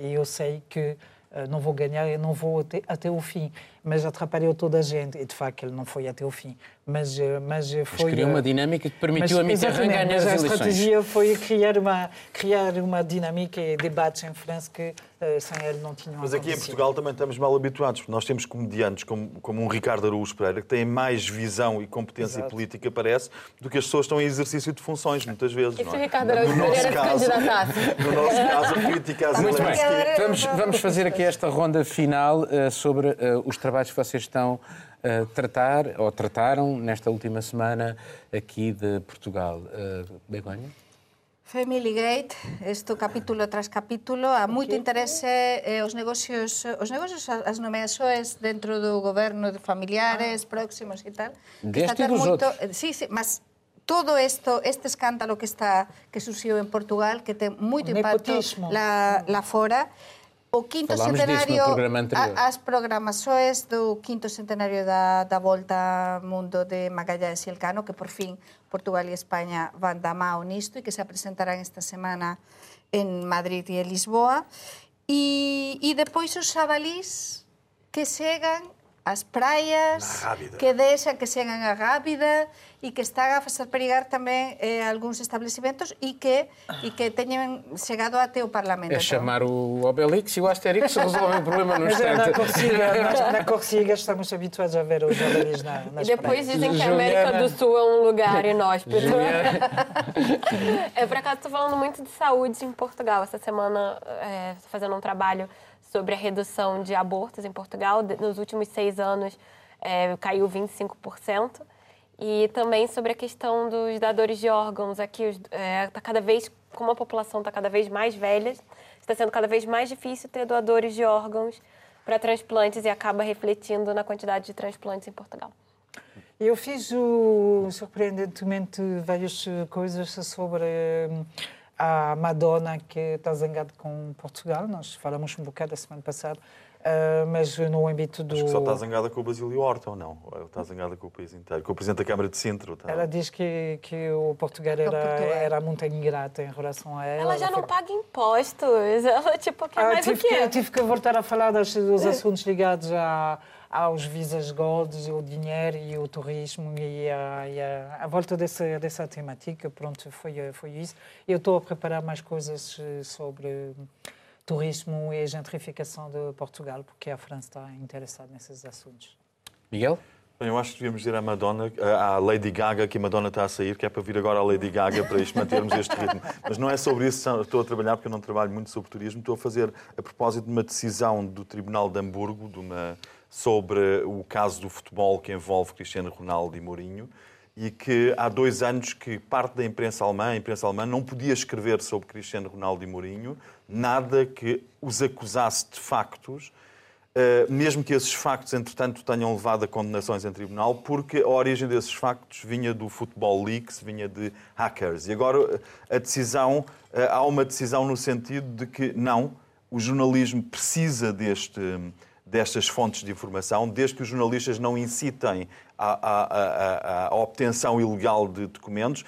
e eu sei que eh, não vou ganhar e não vou até, até o fim. Mas atrapalhou toda a gente. E de facto, ele não foi até o fim. Mas, eh, mas eh, Mas foi. criou eh, uma dinâmica que permitiu a Mitterrand ganhar mas as a eleições. estratégia foi criar uma, criar uma dinâmica e debates em França que eh, sem ele não tinham Mas aqui em. Portugal também estamos mal habituados, porque nós temos comediantes como, como um Ricardo Araújo Pereira que têm mais visão e competência Exato. política, parece, do que as pessoas que estão em exercício de funções, muitas vezes. E se é? Ricardo Araújo No nosso Pereira caso- candidatasse? <laughs> No nosso caso, a crítica às Muito bem. Zelensky. Vamos, vamos fazer aqui esta ronda final eh, sobre eh, os trabalhos que vocês estão tratar ou trataram nesta última semana aqui de Portugal. Uh, Begonha? Family Gate, isto capítulo tras capítulo, há moito interese eh, os negocios, os negocios as nomeações dentro do goberno de familiares próximos e tal. Deste e dos moito- outros. Sí, sí, mas todo esto, este escándalo que está que surgiu en Portugal, que ten moito impacto lá, lá fora, o quinto Falámos centenario, as programações do quinto centenario da, da Volta ao Mundo de Magalhães e Elcano, que por fin Portugal e España van da mao nisto e que se presentarán esta semana en Madrid e en Lisboa. E, e depois os xabalís que chegan ás praias, que deixan que chegan a Rábida e que están a fazer perigar tamén eh, algúns establecimentos e que, e que teñen chegado até o Parlamento. É chamar o Obelix e o Asterix resolvem o problema no <laughs> é, na instante. <laughs> Na, Corsiga estamos habituados a ver os jabalis na, nas E depois praias. dizem que a Juliana- América do Sul é um lugar inóspito. <laughs> É, por acaso, estou falando muito de saúde em Portugal. Essa semana, é, fazendo um trabalho sobre a redução de abortos em Portugal. Nos últimos seis anos, é, caiu 25%. E também sobre a questão dos dadores de órgãos. Aqui, os- é, tá cada vez, como a população está cada vez mais velha, está sendo cada vez mais difícil ter doadores de órgãos para transplantes e acaba refletindo na quantidade de transplantes em Portugal. Eu fiz, o, surpreendentemente, várias coisas sobre eh, a Madonna que está zangada com Portugal. Nós falamos um bocado a semana passada, uh, mas no âmbito do. Acho que só está zangada com o Basílio Horta ou não? Ou está zangada com o país inteiro? Com o Presidente da Câmara de Sintra? Está... Ela diz que, que o Portugal era, Portugal. era muito ingrata em relação a ela. Ela já não foi- paga impostos. <laughs> Ela, tipo, quer Ah, mais o tive, quê? que, tive que voltar a falar dos, dos <laughs> assuntos ligados a, aos visas golds, o dinheiro e o turismo e a, e a, a volta dessa, dessa temática. Pronto, foi, foi isso. Eu estou a preparar mais coisas eh, sobre turismo e a gentrificação de Portugal, porque a França está interessada nesses assuntos. Miguel? Bem, eu acho que devíamos dizer à Madonna, à Lady Gaga, que a Madonna está a sair, que é para vir agora a Lady Gaga para isto, mantermos este ritmo. Mas não é sobre isso que estou a trabalhar, porque eu não trabalho muito sobre turismo. Estou a fazer a propósito de uma decisão do Tribunal de Hamburgo de uma, sobre o caso do futebol que envolve Cristiano Ronaldo e Mourinho e que há dois anos que parte da imprensa alemã, a imprensa alemã, não podia escrever sobre Cristiano Ronaldo e Mourinho nada que os acusasse de factos Uh, mesmo que esses factos, entretanto, tenham levado a condenações em tribunal, porque a origem desses factos vinha do Football Leaks, vinha de hackers. E agora uh, a decisão, uh, há uma decisão no sentido de que não, o jornalismo precisa deste, destas fontes de informação, desde que os jornalistas não incitem à, à- à- à- obtenção ilegal de documentos.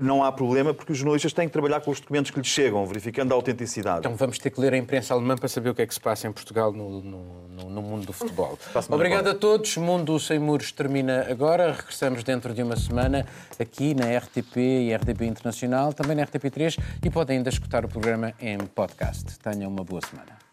Não há problema, porque os jornalistas têm que trabalhar com os documentos que lhes chegam, verificando a autenticidade. Então vamos ter que ler a imprensa alemã para saber o que é que se passa em Portugal no, no- no- mundo do futebol. <laughs> Obrigado a todos. Mundo Sem Muros termina agora. Regressamos dentro de uma semana aqui na RTP e RTP Internacional, também na RTP3 e podem ainda escutar o programa em podcast. Tenham uma boa semana.